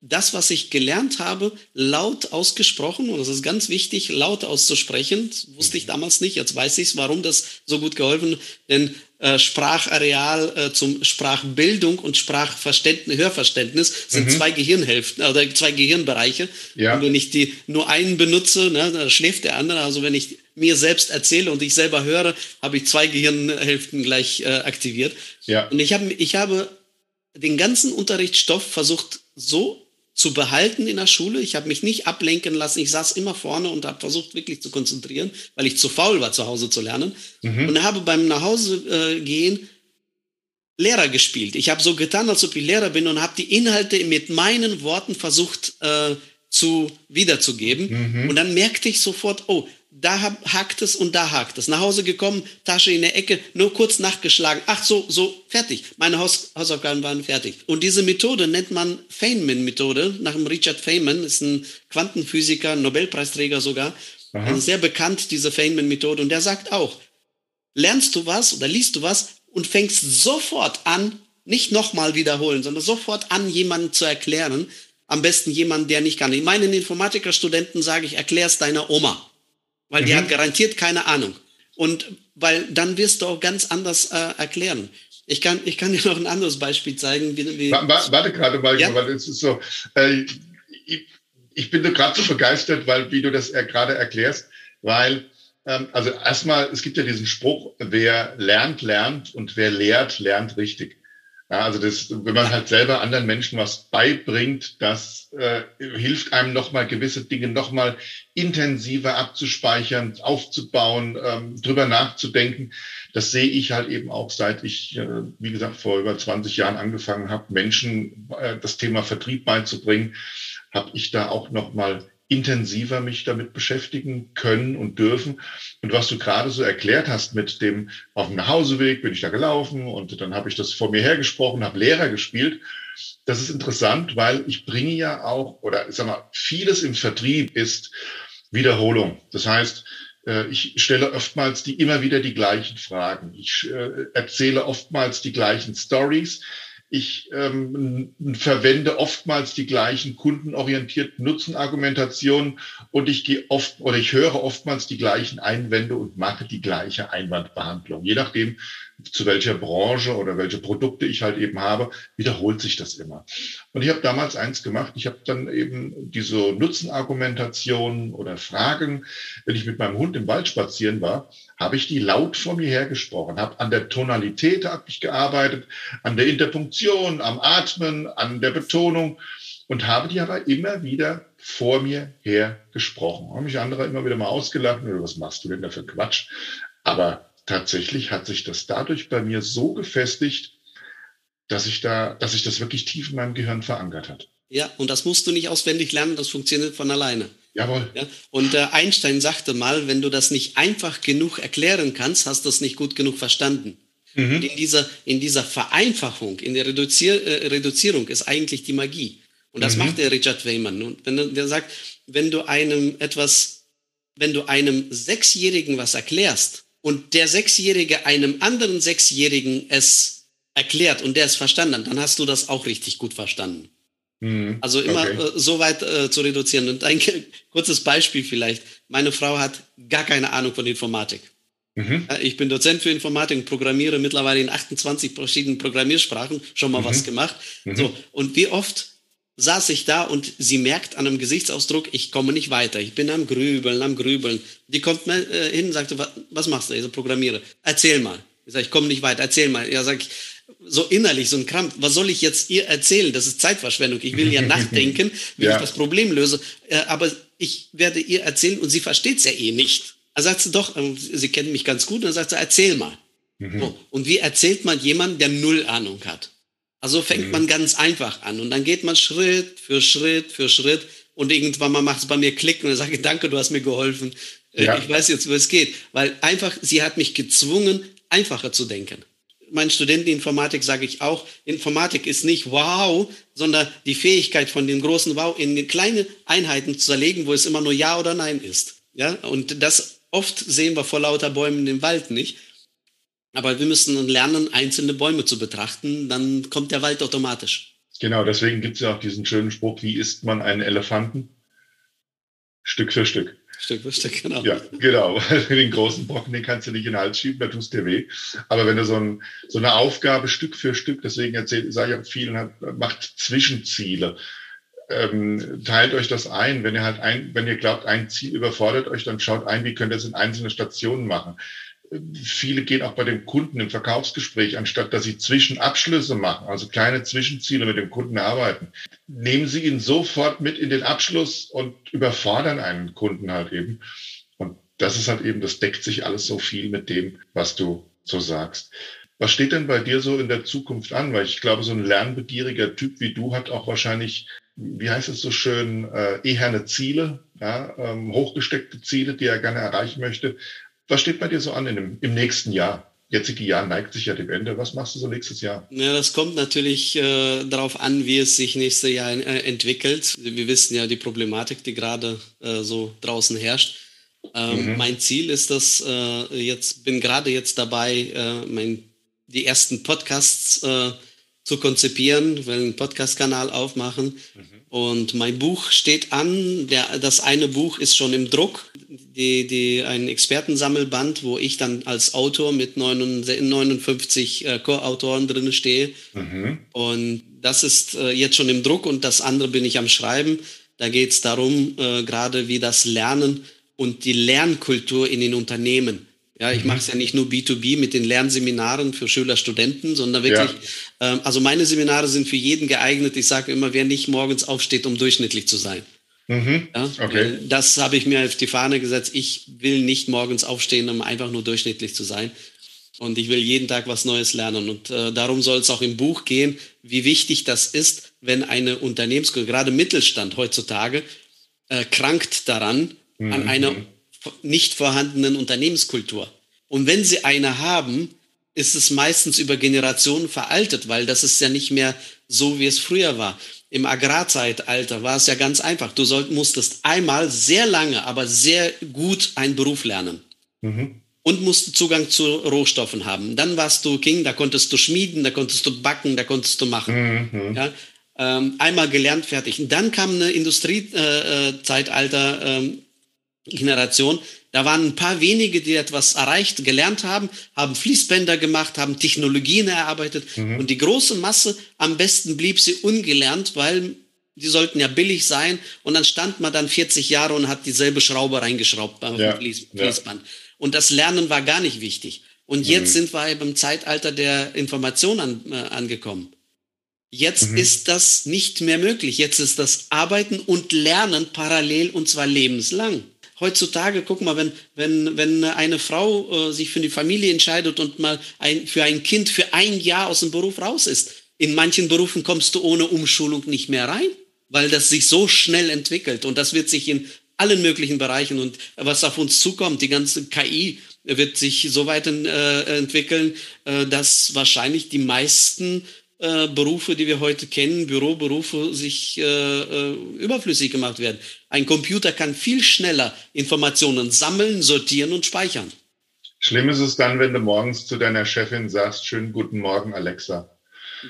das, was ich gelernt habe, laut ausgesprochen. Und das ist ganz wichtig, laut auszusprechen. Das wusste ich mhm. damals nicht. Jetzt weiß ich es, warum das so gut geholfen. Denn äh, Sprachareal äh, zum Sprachbildung und Sprachverständnis, Hörverständnis sind mhm. zwei Gehirnhälften oder zwei Gehirnbereiche. Ja. Und wenn ich die nur einen benutze, ne, dann schläft der andere. Also wenn ich mir selbst erzähle und ich selber höre, habe ich zwei Gehirnhälften gleich äh, aktiviert. Ja. Und ich habe ich habe den ganzen Unterrichtsstoff versucht so zu behalten in der Schule. Ich habe mich nicht ablenken lassen. Ich saß immer vorne und habe versucht, wirklich zu konzentrieren, weil ich zu faul war, zu Hause zu lernen. Mhm. Und habe beim Nachhausegehen Lehrer gespielt. Ich habe so getan, als ob ich Lehrer bin und habe die Inhalte mit meinen Worten versucht äh, zu wiederzugeben. Mhm. Und dann merkte ich sofort, oh, da hakt es und da hakt es. Nach Hause gekommen, Tasche in der Ecke, nur kurz nachgeschlagen. Ach so, so, fertig. Meine Haus Hausaufgaben waren fertig. Und diese Methode nennt man Feynman-Methode, nach dem Richard Feynman, ist ein Quantenphysiker, Nobelpreisträger sogar. Also sehr bekannt, diese Feynman-Methode. Und der sagt auch, lernst du was oder liest du was und fängst sofort an, nicht nochmal wiederholen, sondern sofort an, jemanden zu erklären. Am besten jemanden, der nicht kann. Meinen Informatikerstudenten sage ich, erklär's deiner Oma weil mhm. die hat garantiert keine Ahnung. Und weil dann wirst du auch ganz anders äh, erklären. Ich kann, ich kann dir noch ein anderes Beispiel zeigen. Wie, wie warte, warte gerade mal, ja? weil es ist so, äh, ich, ich bin gerade so begeistert, weil wie du das er, gerade erklärst, weil ähm, also erstmal, es gibt ja diesen Spruch, wer lernt, lernt und wer lehrt, lernt richtig. Ja, also das, wenn man halt selber anderen Menschen was beibringt, das äh, hilft einem nochmal gewisse Dinge nochmal intensiver abzuspeichern, aufzubauen, ähm, drüber nachzudenken. Das sehe ich halt eben auch, seit ich, äh, wie gesagt, vor über 20 Jahren angefangen habe, Menschen äh, das Thema Vertrieb beizubringen, habe ich da auch nochmal intensiver mich damit beschäftigen können und dürfen. Und was du gerade so erklärt hast mit dem auf dem Nachhauseweg bin ich da gelaufen und dann habe ich das vor mir hergesprochen, habe Lehrer gespielt. Das ist interessant, weil ich bringe ja auch, oder ich sag mal, vieles im Vertrieb ist Wiederholung. Das heißt, äh, ich stelle oftmals die immer wieder die gleichen Fragen. Ich äh, erzähle oftmals die gleichen Stories. Ich ähm, verwende oftmals die gleichen kundenorientierten Nutzenargumentationen und ich gehe oft oder ich höre oftmals die gleichen Einwände und mache die gleiche Einwandbehandlung. Je nachdem, zu welcher Branche oder welche Produkte ich halt eben habe, wiederholt sich das immer. Und ich habe damals eins gemacht, ich habe dann eben diese Nutzenargumentationen oder Fragen, wenn ich mit meinem Hund im Wald spazieren war, habe ich die laut vor mir hergesprochen, habe an der Tonalität habe ich gearbeitet, an der Interpunktion, am Atmen, an der Betonung und habe die aber immer wieder vor mir her gesprochen. Haben mich andere immer wieder mal ausgelacht, oder was machst du denn da für Quatsch? Aber tatsächlich hat sich das dadurch bei mir so gefestigt, dass ich da, dass sich das wirklich tief in meinem Gehirn verankert hat. Ja, und das musst du nicht auswendig lernen, das funktioniert von alleine. Jawohl. Ja, und äh, Einstein sagte mal, wenn du das nicht einfach genug erklären kannst, hast du es nicht gut genug verstanden. Mhm. Und in dieser, in dieser Vereinfachung, in der Reduzier, äh, Reduzierung ist eigentlich die Magie. Und das mhm. macht der Richard Weyman. Und wenn der sagt, wenn du einem etwas, wenn du einem Sechsjährigen was erklärst und der Sechsjährige einem anderen Sechsjährigen es erklärt und der es verstanden hat, dann hast du das auch richtig gut verstanden. Mhm. Also immer okay. äh, so weit äh, zu reduzieren. Und ein kurzes Beispiel vielleicht. Meine Frau hat gar keine Ahnung von Informatik. Mhm. Ich bin Dozent für Informatik und programmiere mittlerweile in 28 verschiedenen Programmiersprachen, schon mal mhm. was gemacht. Mhm. So, und wie oft saß ich da und sie merkt an einem Gesichtsausdruck, ich komme nicht weiter. Ich bin am Grübeln, am Grübeln. Die kommt mir äh, hin und sagte, was, was machst du? Ich so, programmiere. Erzähl mal. Ich sage, ich komme nicht weiter, erzähl mal. Ja, sag ich, so innerlich, so ein Krampf. Was soll ich jetzt ihr erzählen? Das ist Zeitverschwendung. Ich will ja [laughs] nachdenken, wie ja. ich das Problem löse. Äh, aber ich werde ihr erzählen und sie versteht es ja eh nicht. Er sagt sie doch, ähm, sie kennen mich ganz gut, und dann sagt sie, erzähl mal. Mhm. So, und wie erzählt man jemanden, der null Ahnung hat? Also fängt mhm. man ganz einfach an und dann geht man Schritt für Schritt für Schritt und irgendwann mal macht es bei mir Klick und dann sage ich, danke, du hast mir geholfen. Äh, ja. Ich weiß jetzt, wo es geht. Weil einfach, sie hat mich gezwungen, einfacher zu denken. Meinen Studenten Informatik sage ich auch, Informatik ist nicht wow, sondern die Fähigkeit von den großen Wow in kleine Einheiten zu zerlegen, wo es immer nur Ja oder Nein ist. Ja, und das Oft sehen wir vor lauter Bäumen den Wald nicht. Aber wir müssen lernen, einzelne Bäume zu betrachten, dann kommt der Wald automatisch. Genau, deswegen gibt es ja auch diesen schönen Spruch, wie isst man einen Elefanten? Stück für Stück. Stück für Stück, genau. Ja, genau. [laughs] Den großen Brocken, den kannst du nicht in den Hals schieben, da tust dir weh. Aber wenn du so, ein, so eine Aufgabe Stück für Stück, deswegen sage ich auch vielen, macht Zwischenziele ähm, teilt euch das ein. Wenn ihr halt ein, wenn ihr glaubt, ein Ziel überfordert euch, dann schaut ein, wie könnt ihr es in einzelne Stationen machen. Viele gehen auch bei dem Kunden im Verkaufsgespräch, anstatt dass sie Zwischenabschlüsse machen, also kleine Zwischenziele mit dem Kunden erarbeiten. Nehmen Sie ihn sofort mit in den Abschluss und überfordern einen Kunden halt eben. Und das ist halt eben, das deckt sich alles so viel mit dem, was du so sagst. Was steht denn bei dir so in der Zukunft an? Weil ich glaube, so ein lernbegieriger Typ wie du hat auch wahrscheinlich wie heißt es so schön, äh, eherne Ziele, ja, ähm, hochgesteckte Ziele, die er gerne erreichen möchte. Was steht bei dir so an in dem, im nächsten Jahr? Jetzige Jahr neigt sich ja dem Ende. Was machst du so nächstes Jahr? Ja, das kommt natürlich äh, darauf an, wie es sich nächstes Jahr äh, entwickelt. Wir wissen ja die Problematik, die gerade äh, so draußen herrscht. Ähm, mhm. Mein Ziel ist das, äh, jetzt bin gerade jetzt dabei, äh, mein, die ersten Podcasts äh, zu konzipieren, will einen Podcast-Kanal aufmachen. Mhm. Und mein Buch steht an. Der, das eine Buch ist schon im Druck, die, die, ein Expertensammelband, wo ich dann als Autor mit 59 äh, Co-Autoren drin stehe. Mhm. Und das ist äh, jetzt schon im Druck und das andere bin ich am Schreiben. Da geht es darum, äh, gerade wie das Lernen und die Lernkultur in den Unternehmen ja, ich mache es ja nicht nur B2B mit den Lernseminaren für Schüler, Studenten, sondern wirklich, ja. ähm, also meine Seminare sind für jeden geeignet. Ich sage immer, wer nicht morgens aufsteht, um durchschnittlich zu sein. Mhm. Ja, okay. Das habe ich mir auf die Fahne gesetzt. Ich will nicht morgens aufstehen, um einfach nur durchschnittlich zu sein. Und ich will jeden Tag was Neues lernen. Und äh, darum soll es auch im Buch gehen, wie wichtig das ist, wenn eine Unternehmenskultur, gerade Mittelstand heutzutage, äh, krankt daran, mhm. an einer nicht vorhandenen Unternehmenskultur. Und wenn sie eine haben, ist es meistens über Generationen veraltet, weil das ist ja nicht mehr so, wie es früher war. Im Agrarzeitalter war es ja ganz einfach. Du soll, musstest einmal sehr lange, aber sehr gut einen Beruf lernen. Mhm. Und musst Zugang zu Rohstoffen haben. Dann warst du King, da konntest du schmieden, da konntest du backen, da konntest du machen. Mhm. Ja? Ähm, einmal gelernt, fertig. Und dann kam eine Industriezeitalter, äh, ähm, Generation. Da waren ein paar wenige, die etwas erreicht, gelernt haben, haben Fließbänder gemacht, haben Technologien erarbeitet. Mhm. Und die große Masse, am besten blieb sie ungelernt, weil die sollten ja billig sein. Und dann stand man dann 40 Jahre und hat dieselbe Schraube reingeschraubt beim ja. Fließ, Fließband. Ja. Und das Lernen war gar nicht wichtig. Und mhm. jetzt sind wir beim Zeitalter der Information an, äh, angekommen. Jetzt mhm. ist das nicht mehr möglich. Jetzt ist das Arbeiten und Lernen parallel und zwar lebenslang heutzutage, guck mal, wenn, wenn, wenn eine Frau äh, sich für die Familie entscheidet und mal ein, für ein Kind für ein Jahr aus dem Beruf raus ist, in manchen Berufen kommst du ohne Umschulung nicht mehr rein, weil das sich so schnell entwickelt und das wird sich in allen möglichen Bereichen und was auf uns zukommt, die ganze KI wird sich so weit äh, entwickeln, äh, dass wahrscheinlich die meisten äh, Berufe, die wir heute kennen, Büroberufe, sich äh, äh, überflüssig gemacht werden. Ein Computer kann viel schneller Informationen sammeln, sortieren und speichern. Schlimm ist es dann, wenn du morgens zu deiner Chefin sagst, schönen guten Morgen, Alexa.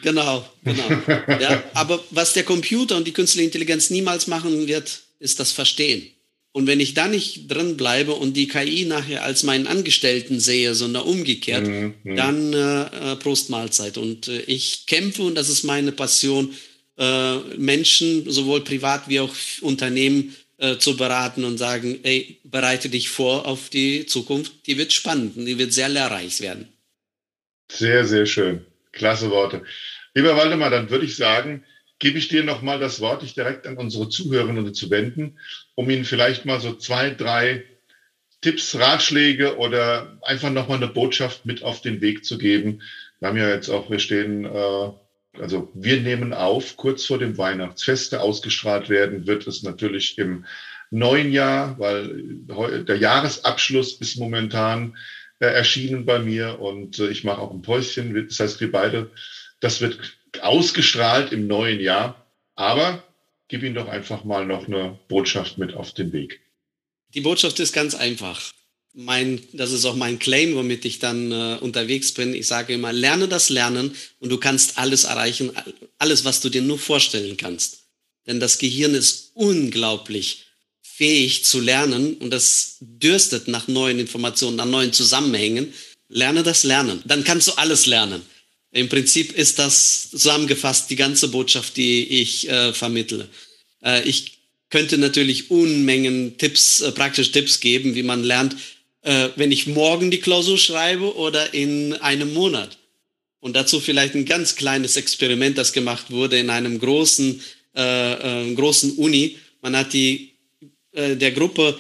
Genau, genau. [laughs] ja, aber was der Computer und die künstliche Intelligenz niemals machen wird, ist das Verstehen. Und wenn ich da nicht drin bleibe und die KI nachher als meinen Angestellten sehe, sondern umgekehrt, mhm. mhm. dann äh, äh, Prost Mahlzeit. Und äh, ich kämpfe, und das ist meine Passion, äh, Menschen, sowohl privat wie auch Unternehmen, äh, zu beraten und sagen, ey, bereite dich vor auf die Zukunft, die wird spannend und die wird sehr lehrreich werden. Sehr, sehr schön. Klasse Worte. Lieber Waldemar, dann würde ich sagen, gebe ich dir nochmal das Wort, dich direkt an unsere Zuhörerinnen zu wenden, um ihnen vielleicht mal so zwei, drei Tipps, Ratschläge oder einfach nochmal eine Botschaft mit auf den Weg zu geben. Wir haben ja jetzt auch, wir stehen, äh, also wir nehmen auf, kurz vor dem Weihnachtsfeste ausgestrahlt werden, wird es natürlich im neuen Jahr, weil der Jahresabschluss ist momentan äh, erschienen bei mir und äh, ich mache auch ein Päuschen. Das heißt, wir beide, das wird ausgestrahlt im neuen Jahr. Aber gib ihm doch einfach mal noch eine Botschaft mit auf den Weg. Die Botschaft ist ganz einfach. Mein, das ist auch mein Claim, womit ich dann äh, unterwegs bin. Ich sage immer, lerne das Lernen und du kannst alles erreichen, alles, was du dir nur vorstellen kannst. Denn das Gehirn ist unglaublich fähig zu lernen und das dürstet nach neuen Informationen, nach neuen Zusammenhängen. Lerne das Lernen. Dann kannst du alles lernen. Im Prinzip ist das zusammengefasst die ganze Botschaft, die ich äh, vermittle. Äh, ich könnte natürlich Unmengen Tipps, äh, praktische Tipps geben, wie man lernt, äh, wenn ich morgen die Klausur schreibe oder in einem Monat. Und dazu vielleicht ein ganz kleines Experiment, das gemacht wurde in einem großen, äh, äh, großen Uni. Man hat die der Gruppe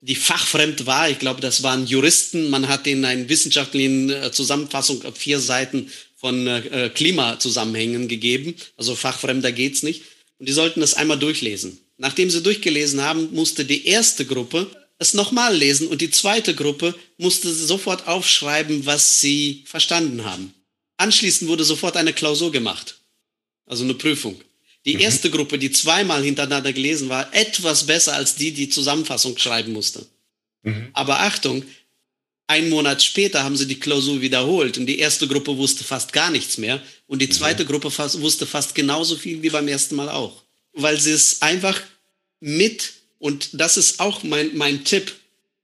die fachfremd war. Ich glaube, das waren Juristen. Man hat ihnen eine wissenschaftliche Zusammenfassung auf vier Seiten von äh, Klimazusammenhängen gegeben. Also fachfremder geht's nicht. Und die sollten das einmal durchlesen. Nachdem sie durchgelesen haben, musste die erste Gruppe es nochmal lesen und die zweite Gruppe musste sofort aufschreiben, was sie verstanden haben. Anschließend wurde sofort eine Klausur gemacht, also eine Prüfung. Die mhm. erste Gruppe, die zweimal hintereinander gelesen war, etwas besser als die, die Zusammenfassung schreiben musste. Mhm. Aber Achtung, ein Monat später haben sie die Klausur wiederholt und die erste Gruppe wusste fast gar nichts mehr und die zweite mhm. Gruppe fast, wusste fast genauso viel wie beim ersten Mal auch. Weil sie es einfach mit, und das ist auch mein, mein Tipp,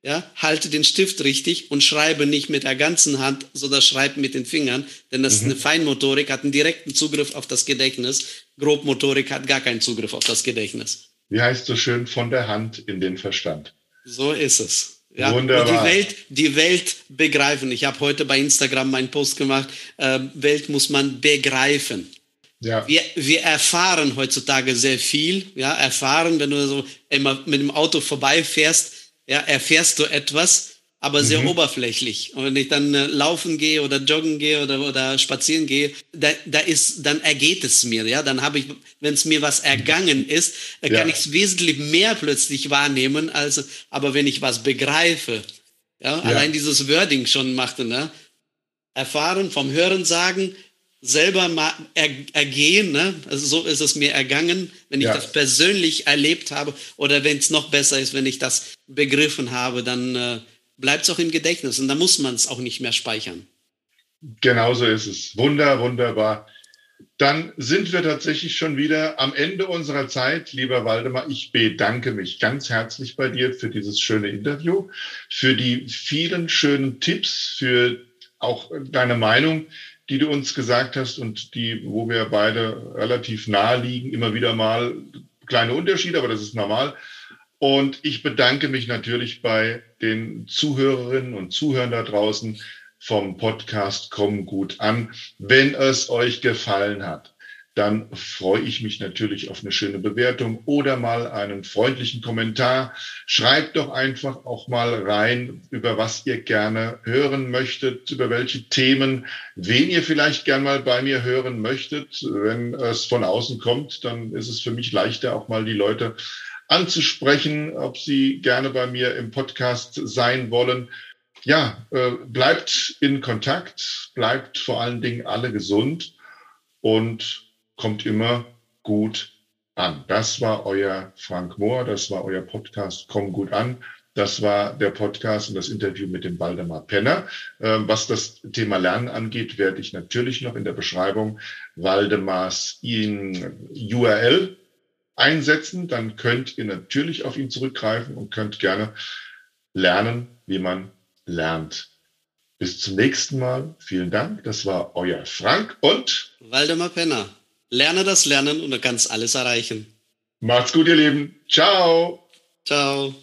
ja, halte den Stift richtig und schreibe nicht mit der ganzen Hand, sondern schreibe mit den Fingern, denn das mhm. ist eine Feinmotorik, hat einen direkten Zugriff auf das Gedächtnis. Grobmotorik hat gar keinen Zugriff auf das Gedächtnis. Wie heißt so schön, von der Hand in den Verstand. So ist es. Ja, Wunderbar. Und die Welt, die Welt begreifen. Ich habe heute bei Instagram meinen Post gemacht. Äh, Welt muss man begreifen. Ja. Wir, wir erfahren heutzutage sehr viel. Ja, erfahren, wenn du so immer mit dem Auto vorbeifährst, ja, erfährst du etwas aber sehr mhm. oberflächlich. Und wenn ich dann äh, laufen gehe oder joggen gehe oder, oder spazieren gehe, da, da ist, dann ergeht es mir, ja. Dann habe ich, wenn es mir was ergangen ist, äh, kann ja. ich es wesentlich mehr plötzlich wahrnehmen, als, aber wenn ich was begreife, ja, ja. allein dieses Wording schon machte, ne? Erfahren vom Hören sagen, selber mal er, ergehen, ne? Also so ist es mir ergangen, wenn ich ja. das persönlich erlebt habe oder wenn es noch besser ist, wenn ich das begriffen habe, dann äh, bleibt es auch im Gedächtnis und da muss man es auch nicht mehr speichern. Genauso ist es. Wunder, wunderbar. Dann sind wir tatsächlich schon wieder am Ende unserer Zeit. Lieber Waldemar, ich bedanke mich ganz herzlich bei dir für dieses schöne Interview, für die vielen schönen Tipps, für auch deine Meinung, die du uns gesagt hast und die, wo wir beide relativ nahe liegen, immer wieder mal kleine Unterschiede, aber das ist normal. Und ich bedanke mich natürlich bei den Zuhörerinnen und Zuhörern da draußen vom Podcast Komm gut an. Wenn es euch gefallen hat, dann freue ich mich natürlich auf eine schöne Bewertung oder mal einen freundlichen Kommentar. Schreibt doch einfach auch mal rein, über was ihr gerne hören möchtet, über welche Themen, wen ihr vielleicht gern mal bei mir hören möchtet. Wenn es von außen kommt, dann ist es für mich leichter, auch mal die Leute anzusprechen, ob Sie gerne bei mir im Podcast sein wollen. Ja, äh, bleibt in Kontakt, bleibt vor allen Dingen alle gesund. und kommt immer gut an. Das war euer Frank Mohr, das war euer Podcast Komm gut an. Das war der Podcast und das Interview mit dem Waldemar Penner. Ähm, was das Thema Lernen angeht, werde ich natürlich noch in der Beschreibung Waldemars URL einsetzen. Dann könnt ihr natürlich auf ihn zurückgreifen und könnt gerne lernen, wie man lernt. Bis zum nächsten Mal. Vielen Dank. Das war euer Frank und Waldemar Penner. Lerne das Lernen und du kannst alles erreichen. Macht's gut, ihr Lieben. Ciao. Ciao.